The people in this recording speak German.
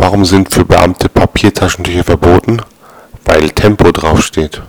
Warum sind für Beamte Papiertaschentücher verboten? Weil Tempo draufsteht.